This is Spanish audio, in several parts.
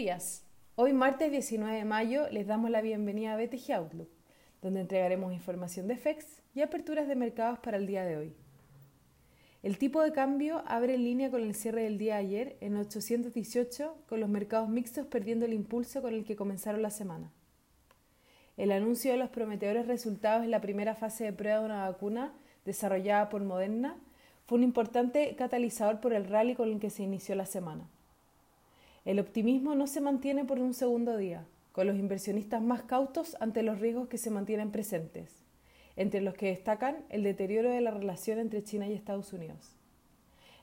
días. Hoy martes 19 de mayo les damos la bienvenida a BTG Outlook, donde entregaremos información de FEX y aperturas de mercados para el día de hoy. El tipo de cambio abre en línea con el cierre del día de ayer en 818, con los mercados mixtos perdiendo el impulso con el que comenzaron la semana. El anuncio de los prometedores resultados en la primera fase de prueba de una vacuna desarrollada por Moderna fue un importante catalizador por el rally con el que se inició la semana. El optimismo no se mantiene por un segundo día, con los inversionistas más cautos ante los riesgos que se mantienen presentes, entre los que destacan el deterioro de la relación entre China y Estados Unidos.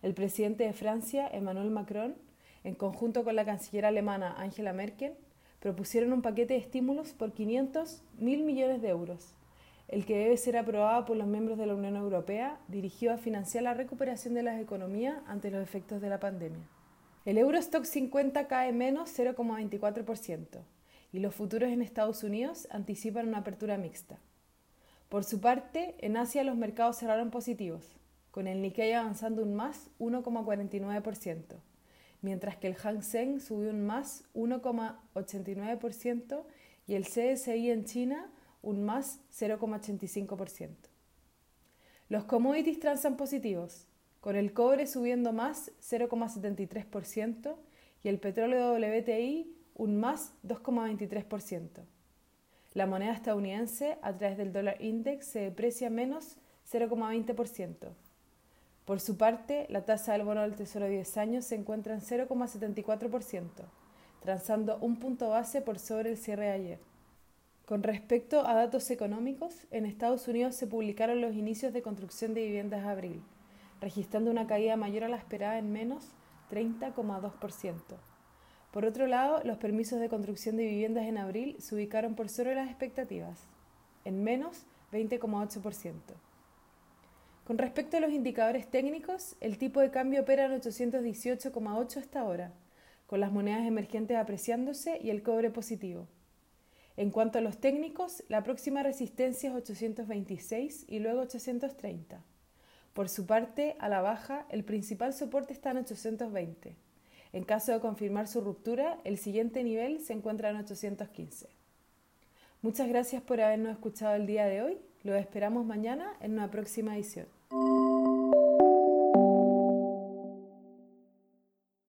El presidente de Francia, Emmanuel Macron, en conjunto con la canciller alemana Angela Merkel, propusieron un paquete de estímulos por 500 mil millones de euros, el que debe ser aprobado por los miembros de la Unión Europea, dirigido a financiar la recuperación de las economías ante los efectos de la pandemia. El Eurostock 50 cae menos 0,24% y los futuros en Estados Unidos anticipan una apertura mixta. Por su parte, en Asia los mercados cerraron positivos, con el Nikkei avanzando un más 1,49%, mientras que el Hang Seng subió un más 1,89% y el CSI en China un más 0,85%. Los commodities transan positivos, con el cobre subiendo más 0,73% y el petróleo WTI un más 2,23%. La moneda estadounidense a través del dólar index se deprecia menos 0,20%. Por su parte, la tasa del bono del Tesoro de 10 años se encuentra en 0,74%, transando un punto base por sobre el cierre de ayer. Con respecto a datos económicos, en Estados Unidos se publicaron los inicios de construcción de viviendas de abril registrando una caída mayor a la esperada en menos 30,2%. Por otro lado, los permisos de construcción de viviendas en abril se ubicaron por sobre las expectativas, en menos 20,8%. Con respecto a los indicadores técnicos, el tipo de cambio opera en 818,8 hasta ahora, con las monedas emergentes apreciándose y el cobre positivo. En cuanto a los técnicos, la próxima resistencia es 826 y luego 830. Por su parte, a la baja, el principal soporte está en 820. En caso de confirmar su ruptura, el siguiente nivel se encuentra en 815. Muchas gracias por habernos escuchado el día de hoy. Lo esperamos mañana en una próxima edición.